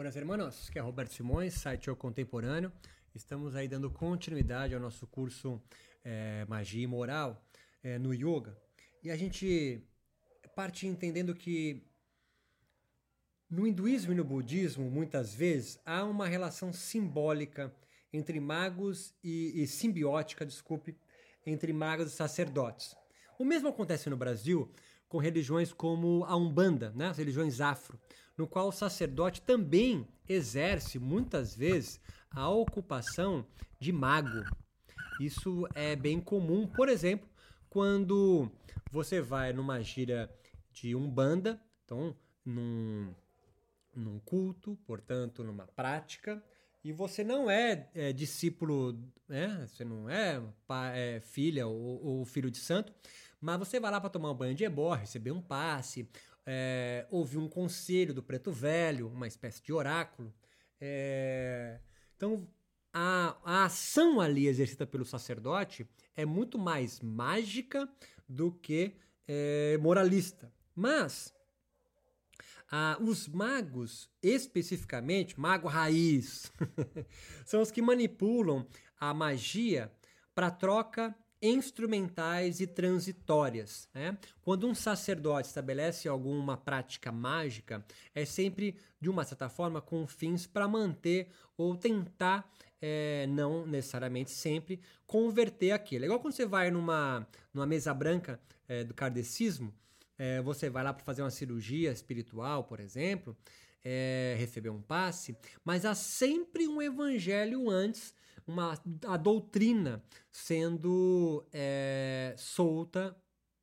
Buenas hermanos, que é Roberto Simões, site O Contemporâneo. Estamos aí dando continuidade ao nosso curso é, Magia e Moral é, no Yoga. E a gente parte entendendo que no hinduísmo e no budismo, muitas vezes, há uma relação simbólica entre magos e, e simbiótica, desculpe, entre magos e sacerdotes. O mesmo acontece no Brasil com religiões como a Umbanda, né, as religiões afro, no qual o sacerdote também exerce muitas vezes a ocupação de mago. Isso é bem comum, por exemplo, quando você vai numa gira de Umbanda, então num, num culto, portanto, numa prática, e você não é, é discípulo, né? Você não é, é filha ou, ou, filho de santo, mas você vai lá para tomar um banho de ebó, receber um passe, é, ouvir um conselho do preto velho, uma espécie de oráculo. É, então, a, a ação ali exercida pelo sacerdote é muito mais mágica do que é, moralista. Mas ah, os magos, especificamente, mago raiz, são os que manipulam a magia para troca instrumentais e transitórias. Né? Quando um sacerdote estabelece alguma prática mágica, é sempre, de uma certa forma, com fins para manter ou tentar, é, não necessariamente sempre, converter aquilo. É igual quando você vai numa, numa mesa branca é, do kardecismo, é, você vai lá para fazer uma cirurgia espiritual, por exemplo, receber um passe, mas há sempre um evangelho antes, uma, a doutrina sendo é, solta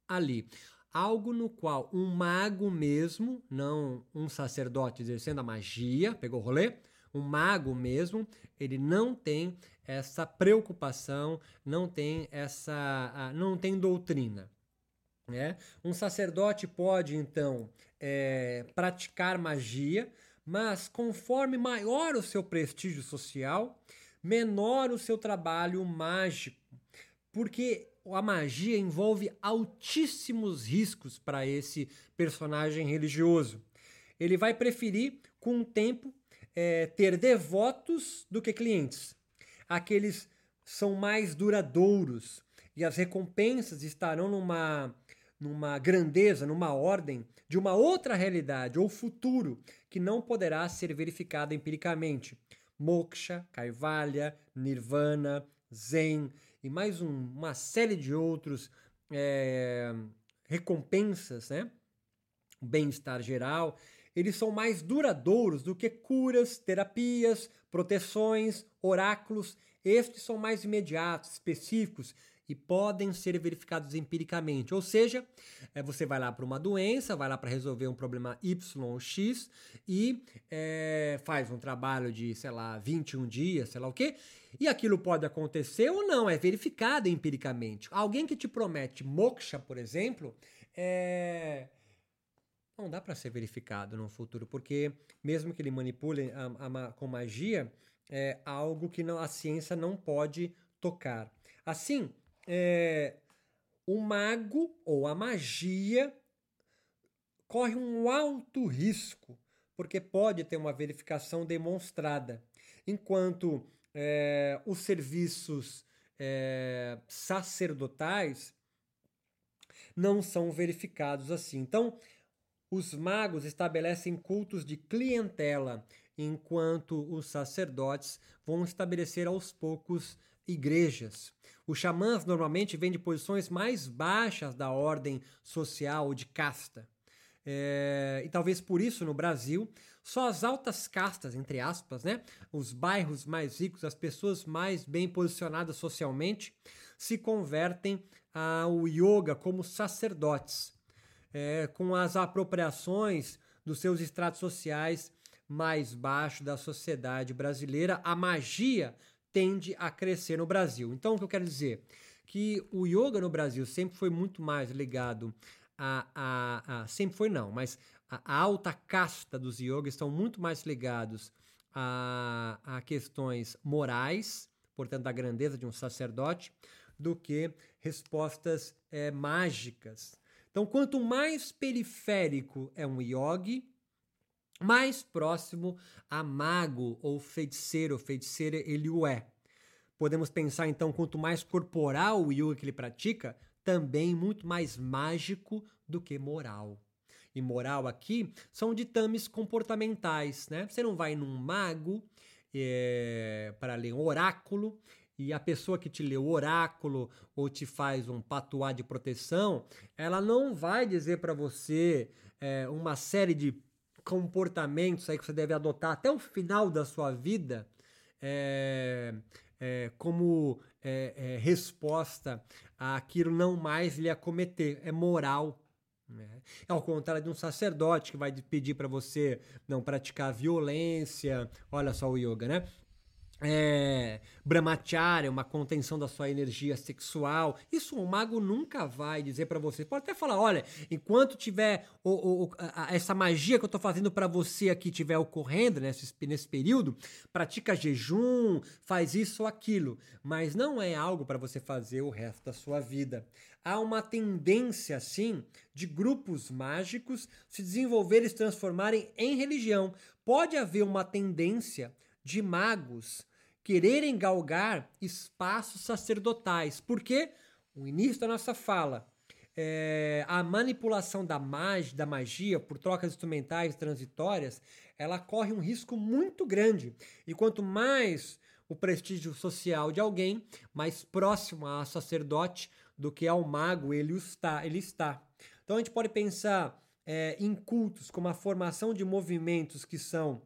ali. Algo no qual um mago mesmo, não um sacerdote exercendo a magia, pegou o rolê? Um mago mesmo, ele não tem essa preocupação, não tem essa, não tem doutrina. Né? Um sacerdote pode, então, é, praticar magia, mas conforme maior o seu prestígio social, menor o seu trabalho mágico, porque a magia envolve altíssimos riscos para esse personagem religioso. Ele vai preferir, com o tempo, é, ter devotos do que clientes. Aqueles são mais duradouros e as recompensas estarão numa numa grandeza, numa ordem de uma outra realidade ou futuro que não poderá ser verificada empiricamente. Moksha, Kaivalya, Nirvana, Zen e mais um, uma série de outros é, recompensas, né? bem-estar geral, eles são mais duradouros do que curas, terapias, proteções, oráculos. Estes são mais imediatos, específicos e podem ser verificados empiricamente. Ou seja, é, você vai lá para uma doença, vai lá para resolver um problema Y ou X e é, faz um trabalho de, sei lá, 21 dias, sei lá o quê, e aquilo pode acontecer ou não, é verificado empiricamente. Alguém que te promete moksha, por exemplo, é não dá para ser verificado no futuro, porque mesmo que ele manipule a, a, com magia, é algo que não, a ciência não pode tocar. Assim, é, o mago ou a magia corre um alto risco, porque pode ter uma verificação demonstrada, enquanto é, os serviços é, sacerdotais não são verificados assim. Então, os magos estabelecem cultos de clientela, enquanto os sacerdotes vão estabelecer aos poucos igrejas. Os xamãs normalmente vêm de posições mais baixas da ordem social ou de casta. É, e talvez por isso no Brasil, só as altas castas, entre aspas, né, os bairros mais ricos, as pessoas mais bem posicionadas socialmente, se convertem ao yoga como sacerdotes, é, com as apropriações dos seus estratos sociais mais baixos da sociedade brasileira. A magia tende a crescer no Brasil. Então, o que eu quero dizer? Que o yoga no Brasil sempre foi muito mais ligado a. a, a sempre foi, não, mas a, a, alta casta dos yogas estão muito mais ligados a, a questões morais, portanto, da grandeza de um sacerdote, do que respostas é, mágicas. Então, quanto mais periférico é um yogi, mais próximo a mago ou feiticeiro feiticeira ele o é. Podemos pensar então, quanto mais corporal o yoga que ele pratica, também muito mais mágico do que moral. E moral aqui são ditames comportamentais, né? Você não vai num mago é, para ler um oráculo e a pessoa que te lê o oráculo ou te faz um patuá de proteção, ela não vai dizer para você é, uma série de comportamentos aí que você deve adotar até o final da sua vida é, é, como é, é, resposta àquilo não mais lhe acometer. É moral. Né? É ao contrário de um sacerdote que vai pedir para você não praticar violência. Olha só o yoga, né? É, brahmacharya, uma contenção da sua energia sexual. Isso um mago nunca vai dizer para você. Pode até falar, olha, enquanto tiver o, o, a, essa magia que eu tô fazendo para você aqui tiver ocorrendo nesse, nesse período, pratica jejum, faz isso ou aquilo, mas não é algo para você fazer o resto da sua vida. Há uma tendência, sim, de grupos mágicos se desenvolverem e se transformarem em religião. Pode haver uma tendência de magos quererem galgar espaços sacerdotais. Porque o início da nossa fala, é, a manipulação da magia, da magia por trocas instrumentais transitórias, ela corre um risco muito grande. E quanto mais o prestígio social de alguém, mais próximo a sacerdote do que ao mago ele está. Ele está. Então a gente pode pensar é, em cultos como a formação de movimentos que são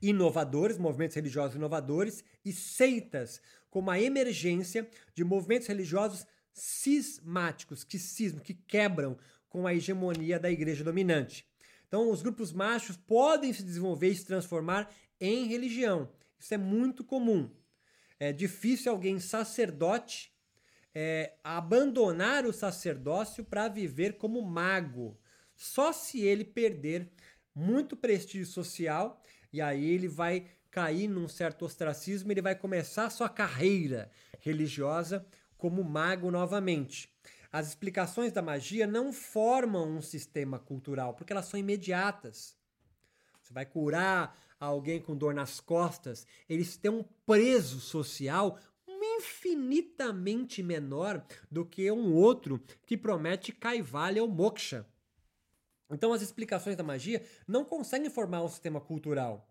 inovadores, movimentos religiosos inovadores, e seitas, como a emergência de movimentos religiosos cismáticos, que que quebram com a hegemonia da igreja dominante. Então, os grupos machos podem se desenvolver e se transformar em religião. Isso é muito comum. É difícil alguém sacerdote é, abandonar o sacerdócio para viver como mago. Só se ele perder muito prestígio social e aí ele vai cair num certo ostracismo, ele vai começar sua carreira religiosa como mago novamente. As explicações da magia não formam um sistema cultural, porque elas são imediatas. Você vai curar alguém com dor nas costas, eles têm um preso social infinitamente menor do que um outro que promete Kaivalya ou Moksha. Então, as explicações da magia não conseguem formar um sistema cultural.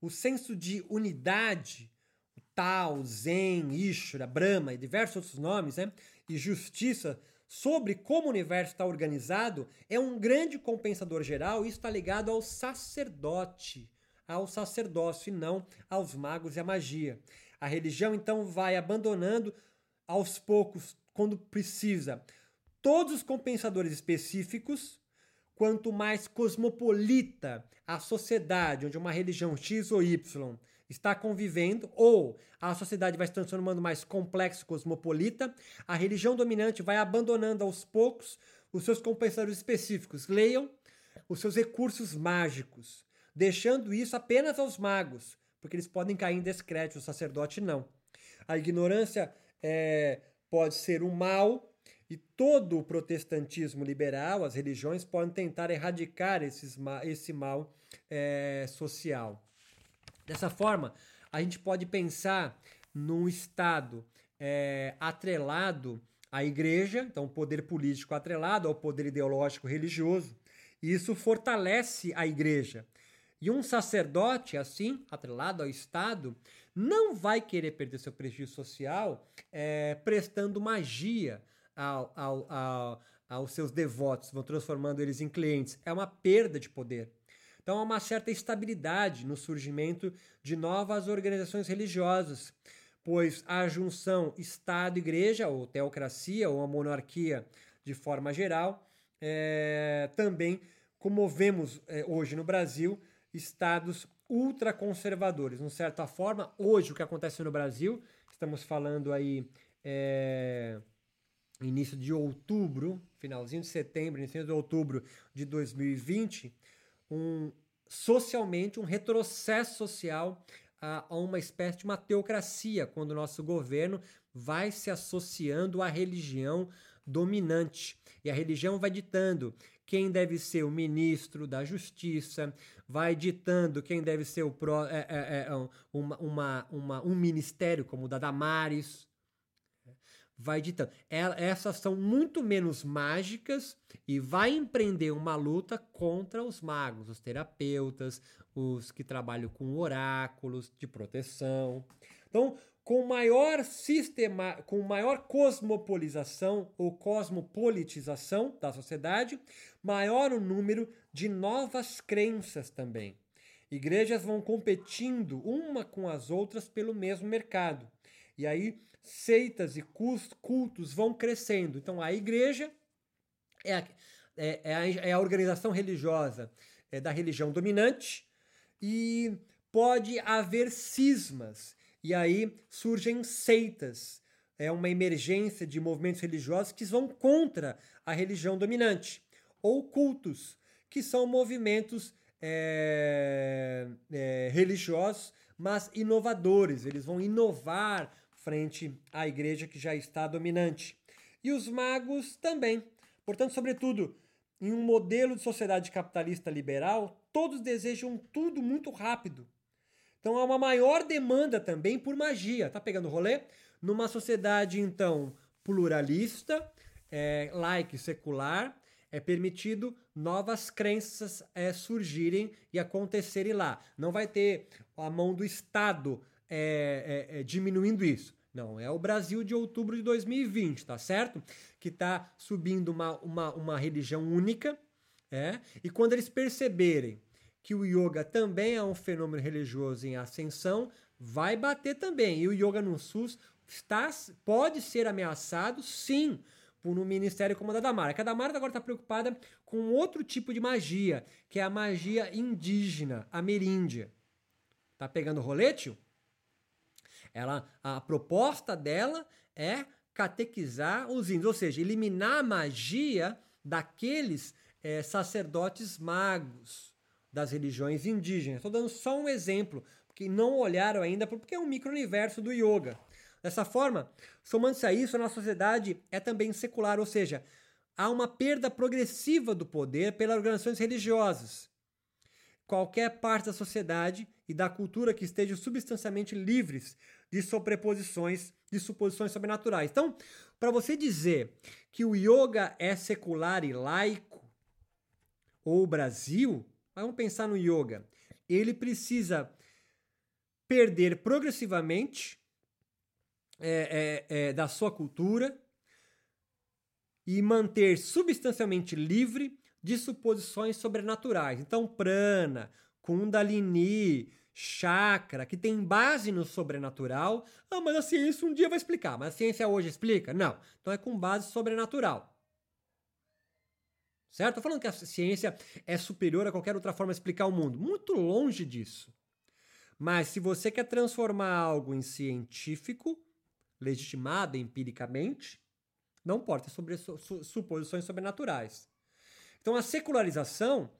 O senso de unidade, o Tao, Zen, Ishra, Brahma e diversos outros nomes, né? e justiça sobre como o universo está organizado é um grande compensador geral e está ligado ao sacerdote, ao sacerdócio e não aos magos e à magia. A religião então vai abandonando aos poucos, quando precisa, todos os compensadores específicos quanto mais cosmopolita a sociedade, onde uma religião X ou Y está convivendo, ou a sociedade vai se transformando mais complexa e cosmopolita, a religião dominante vai abandonando aos poucos os seus compensadores específicos. Leiam os seus recursos mágicos, deixando isso apenas aos magos, porque eles podem cair em descrédito, o sacerdote não. A ignorância é, pode ser um mal, e todo o protestantismo liberal, as religiões, podem tentar erradicar esses, esse mal é, social. Dessa forma, a gente pode pensar num Estado é, atrelado à igreja, então o poder político atrelado ao poder ideológico religioso, e isso fortalece a igreja. E um sacerdote, assim, atrelado ao Estado, não vai querer perder seu prestígio social é, prestando magia, ao, ao, ao, aos seus devotos, vão transformando eles em clientes. É uma perda de poder. Então há uma certa estabilidade no surgimento de novas organizações religiosas, pois a junção Estado-Igreja, ou teocracia, ou a monarquia de forma geral, é, também, como vemos é, hoje no Brasil, estados ultraconservadores. De certa forma, hoje o que acontece no Brasil, estamos falando aí. É, início de outubro, finalzinho de setembro, início de outubro de 2020, um socialmente um retrocesso social a, a uma espécie de uma teocracia, quando o nosso governo vai se associando à religião dominante. E a religião vai ditando quem deve ser o ministro da Justiça, vai ditando quem deve ser o pro, é, é, é, uma, uma, uma, um ministério como o da Damares. Vai ditando. Essas são muito menos mágicas e vai empreender uma luta contra os magos, os terapeutas, os que trabalham com oráculos de proteção. Então, com maior sistema, com maior cosmopolização ou cosmopolitização da sociedade, maior o número de novas crenças também. Igrejas vão competindo uma com as outras pelo mesmo mercado. E aí seitas e cultos vão crescendo. Então a igreja é a, é, é a, é a organização religiosa é da religião dominante e pode haver cismas e aí surgem seitas. É uma emergência de movimentos religiosos que vão contra a religião dominante. Ou cultos, que são movimentos é, é, religiosos, mas inovadores. Eles vão inovar frente à igreja que já está dominante. E os magos também. Portanto, sobretudo, em um modelo de sociedade capitalista liberal, todos desejam tudo muito rápido. Então há uma maior demanda também por magia. Tá pegando o rolê? Numa sociedade, então, pluralista, é, e secular, é permitido novas crenças é, surgirem e acontecerem lá. Não vai ter a mão do Estado é, é, é diminuindo isso. Não, é o Brasil de outubro de 2020, tá certo? Que está subindo uma, uma, uma religião única, é? e quando eles perceberem que o yoga também é um fenômeno religioso em ascensão, vai bater também. E o yoga no SUS está, pode ser ameaçado, sim, por um ministério como o da Damara. Que a Damara agora está preocupada com outro tipo de magia, que é a magia indígena, ameríndia. Tá pegando rolete? Ela, a proposta dela é catequizar os índios, ou seja, eliminar a magia daqueles é, sacerdotes magos das religiões indígenas. Estou dando só um exemplo, porque não olharam ainda, porque é um micro-universo do yoga. Dessa forma, somando-se a isso, a nossa sociedade é também secular, ou seja, há uma perda progressiva do poder pelas organizações religiosas. Qualquer parte da sociedade e da cultura que estejam substancialmente livres de sobreposições, de suposições sobrenaturais. Então, para você dizer que o yoga é secular e laico, ou o Brasil, vamos pensar no yoga. Ele precisa perder progressivamente é, é, é, da sua cultura e manter substancialmente livre de suposições sobrenaturais. Então, prana, kundalini, chakra, que tem base no sobrenatural. Ah, mas a ciência um dia vai explicar. Mas a ciência hoje explica? Não. Então é com base sobrenatural. Certo? Estou falando que a ciência é superior a qualquer outra forma de explicar o mundo. Muito longe disso. Mas se você quer transformar algo em científico, legitimado empiricamente, não pode ter sobre, su, suposições sobrenaturais. Então a secularização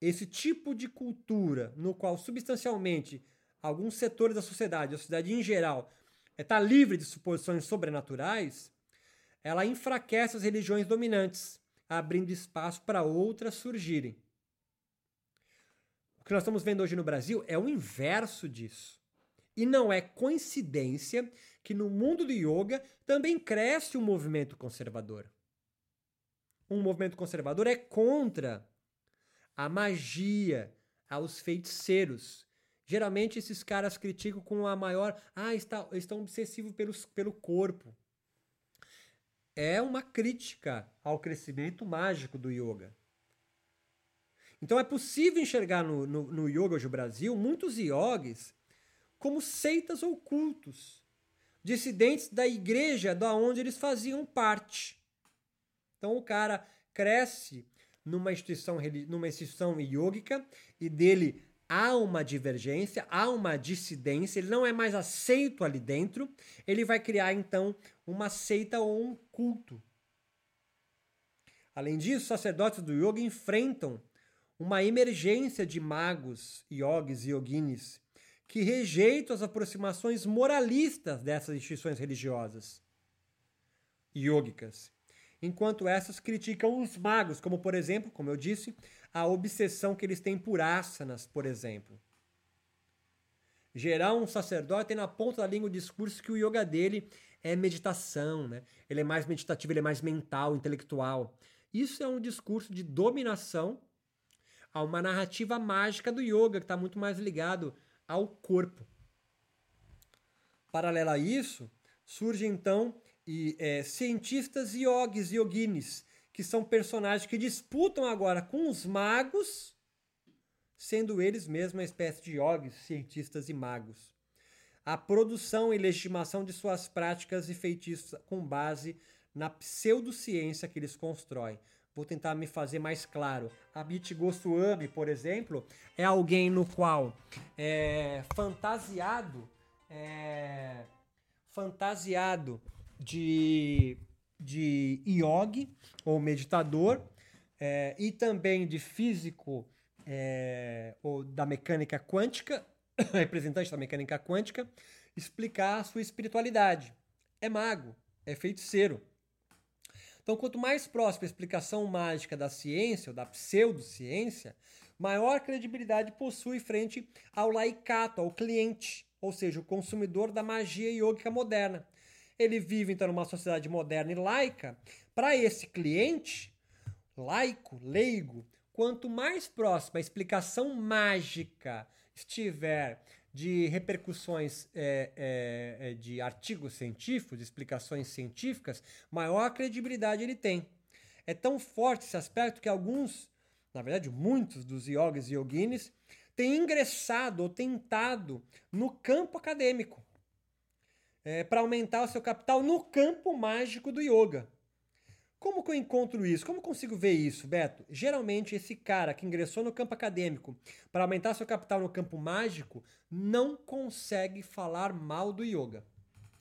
esse tipo de cultura no qual substancialmente alguns setores da sociedade, a sociedade em geral, está livre de suposições sobrenaturais, ela enfraquece as religiões dominantes, abrindo espaço para outras surgirem. O que nós estamos vendo hoje no Brasil é o inverso disso. E não é coincidência que no mundo do yoga também cresce um movimento conservador. Um movimento conservador é contra a magia, aos feiticeiros. Geralmente esses caras criticam com a maior. Ah, está, estão obsessivos pelos, pelo corpo. É uma crítica ao crescimento mágico do yoga. Então é possível enxergar no, no, no yoga hoje no Brasil muitos yogis como seitas ou cultos, dissidentes da igreja da onde eles faziam parte. Então o cara cresce numa instituição, numa instituição yógica e dele há uma divergência, há uma dissidência, ele não é mais aceito ali dentro, ele vai criar então uma seita ou um culto. Além disso, sacerdotes do yoga enfrentam uma emergência de magos, yogis e yoginis que rejeitam as aproximações moralistas dessas instituições religiosas yogicas enquanto essas criticam os magos, como por exemplo, como eu disse, a obsessão que eles têm por asanas, por exemplo. Gerar um sacerdote tem na ponta da língua o discurso que o yoga dele é meditação, né? Ele é mais meditativo, ele é mais mental, intelectual. Isso é um discurso de dominação a uma narrativa mágica do yoga, que está muito mais ligado ao corpo. Paralelo a isso, surgem então e, é, cientistas yogis e yoginis, que são personagens que disputam agora com os magos, sendo eles mesmos uma espécie de yogis, cientistas e magos. A produção e legitimação de suas práticas e feitiços com base na pseudociência que eles constroem. Vou tentar me fazer mais claro. A Amit Goswami, por exemplo, é alguém no qual é fantasiado, é, fantasiado de, de yogi ou meditador é, e também de físico é, ou da mecânica quântica, representante da mecânica quântica, explicar a sua espiritualidade. É mago, é feiticeiro. Então, quanto mais próxima a explicação mágica da ciência ou da pseudociência, maior credibilidade possui frente ao laicato, ao cliente, ou seja, o consumidor da magia yogica moderna. Ele vive então numa sociedade moderna e laica. Para esse cliente, laico, leigo, quanto mais próxima a explicação mágica estiver de repercussões é, é, é, de artigos científicos, de explicações científicas, maior credibilidade ele tem. É tão forte esse aspecto que alguns, na verdade muitos dos yogis e yoginis, têm ingressado ou tentado no campo acadêmico é, para aumentar o seu capital no campo mágico do yoga. Como que eu encontro isso? Como consigo ver isso, Beto? Geralmente, esse cara que ingressou no campo acadêmico para aumentar seu capital no campo mágico não consegue falar mal do yoga.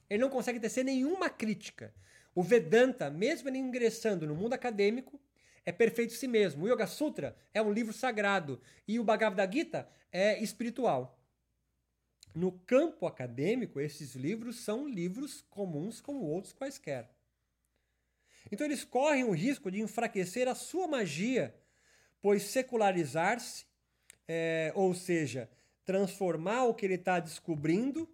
Ele não consegue tecer nenhuma crítica. O Vedanta, mesmo ele ingressando no mundo acadêmico, é perfeito em si mesmo. O Yoga Sutra é um livro sagrado e o Bhagavad Gita é espiritual. No campo acadêmico, esses livros são livros comuns como outros quaisquer. Então eles correm o risco de enfraquecer a sua magia, pois secularizar-se, é, ou seja, transformar o que ele está descobrindo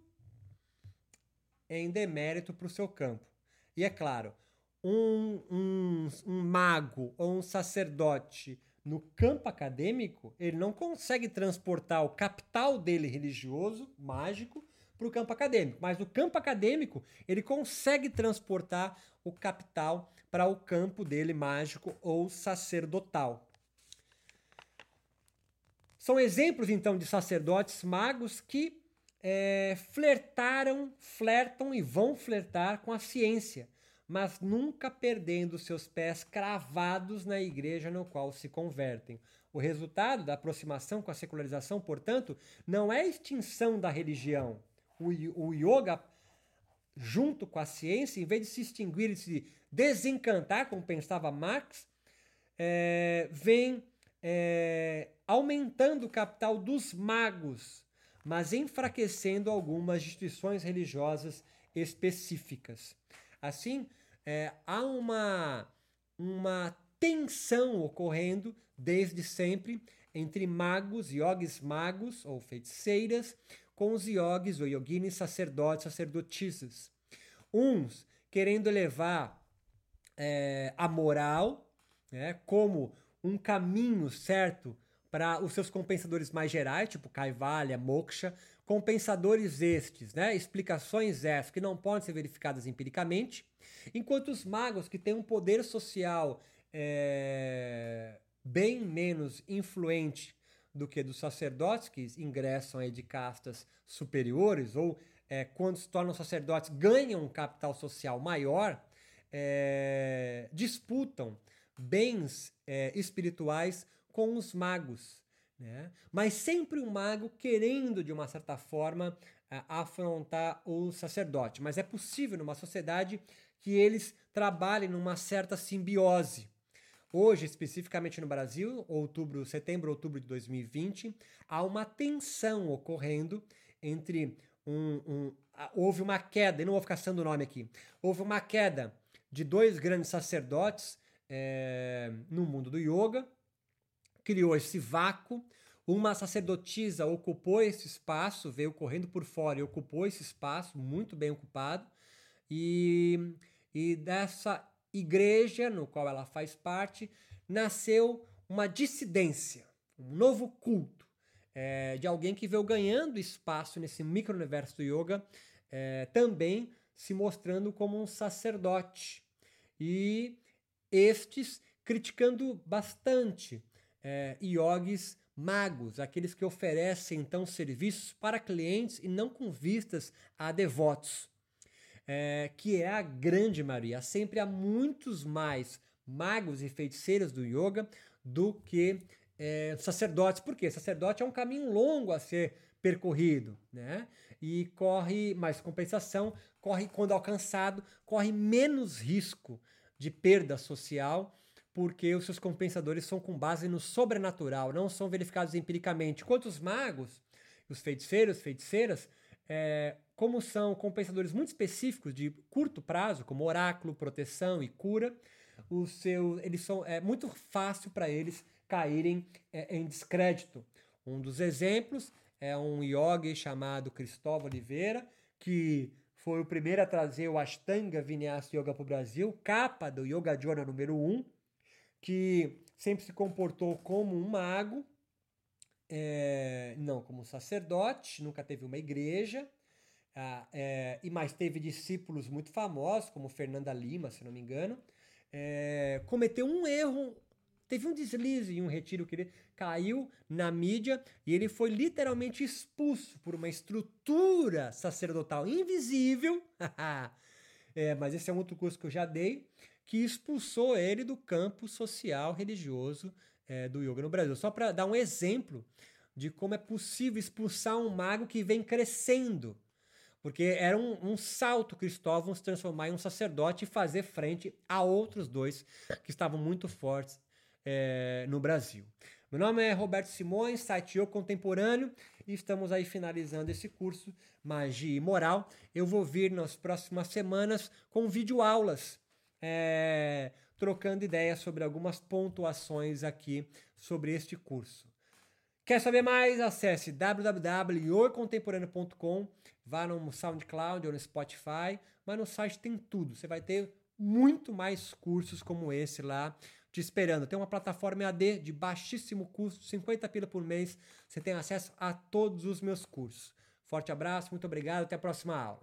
em demérito para o seu campo. E é claro, um, um, um mago ou um sacerdote no campo acadêmico, ele não consegue transportar o capital dele religioso, mágico, para o campo acadêmico. Mas no campo acadêmico, ele consegue transportar o capital para o campo dele mágico ou sacerdotal. São exemplos, então, de sacerdotes magos que é, flertaram, flertam e vão flertar com a ciência, mas nunca perdendo seus pés cravados na igreja no qual se convertem. O resultado da aproximação com a secularização, portanto, não é a extinção da religião, o, yoga, junto com a ciência, em vez de se extinguir e se desencantar, como pensava Marx, é, vem é, aumentando o capital dos magos, mas enfraquecendo algumas instituições religiosas específicas. Assim, é, há uma, uma tensão ocorrendo desde sempre entre magos, yogis magos ou feiticeiras, com os yogis ou yoginis sacerdotes, sacerdotisas. Uns querendo levar é, a moral né, como um caminho certo para os seus compensadores mais gerais, tipo Kaivalya, Moksha, compensadores estes, né, explicações essas que não podem ser verificadas empiricamente, enquanto os magos que têm um poder social é, bem menos influente do que dos sacerdotes que ingressam aí de castas superiores ou é, quando se tornam sacerdotes ganham um capital social maior, é, disputam bens é, espirituais com os magos. Né? Mas sempre um mago querendo, de uma certa forma, afrontar o sacerdote. Mas é possível numa sociedade que eles trabalhem numa certa simbiose. Hoje, especificamente no Brasil, outubro, setembro, outubro de 2020, há uma tensão ocorrendo entre um, um houve uma queda, e não vou ficar citando o nome aqui, houve uma queda de dois grandes sacerdotes é, no mundo do yoga, criou esse vácuo. Uma sacerdotisa ocupou esse espaço, veio correndo por fora e ocupou esse espaço, muito bem ocupado. E, e dessa igreja, no qual ela faz parte, nasceu uma dissidência, um novo culto é, de alguém que veio ganhando espaço nesse micro-universo do yoga, é, também se mostrando como um sacerdote. E estes criticando bastante é, magos, aqueles que oferecem então serviços para clientes e não com vistas a devotos, é, que é a grande maioria. Sempre há muitos mais magos e feiticeiros do yoga do que é, sacerdotes. Por quê? Sacerdote é um caminho longo a ser percorrido, né? E corre mais compensação, corre quando alcançado, corre menos risco de perda social, porque os seus compensadores são com base no sobrenatural, não são verificados empiricamente. Enquanto os magos, os feiticeiros, feiticeiras, é, como são compensadores muito específicos de curto prazo, como oráculo, proteção e cura, o seu, eles são é muito fácil para eles caírem é, em descrédito. Um dos exemplos é um yogi chamado Cristóvão Oliveira, que foi o primeiro a trazer o Ashtanga Vinyasa Yoga para o Brasil, capa do Yoga Jona número 1, que sempre se comportou como um mago, é, não como um sacerdote, nunca teve uma igreja, é, e mais teve discípulos muito famosos, como Fernanda Lima, se não me engano, é, cometeu um erro Teve um deslize em um retiro que ele caiu na mídia e ele foi literalmente expulso por uma estrutura sacerdotal invisível. é, mas esse é um outro curso que eu já dei, que expulsou ele do campo social religioso é, do yoga no Brasil. Só para dar um exemplo de como é possível expulsar um mago que vem crescendo. Porque era um, um salto Cristóvão se transformar em um sacerdote e fazer frente a outros dois que estavam muito fortes é, no Brasil. Meu nome é Roberto Simões, site Eu Contemporâneo, e estamos aí finalizando esse curso Magia e Moral. Eu vou vir nas próximas semanas com videoaulas, é, trocando ideias sobre algumas pontuações aqui sobre este curso. Quer saber mais? Acesse www.yocontemporâneo.com, vá no SoundCloud ou no Spotify, mas no site tem tudo. Você vai ter muito mais cursos como esse lá te esperando. Tem uma plataforma AD de baixíssimo custo, 50 pila por mês. Você tem acesso a todos os meus cursos. Forte abraço, muito obrigado, até a próxima aula.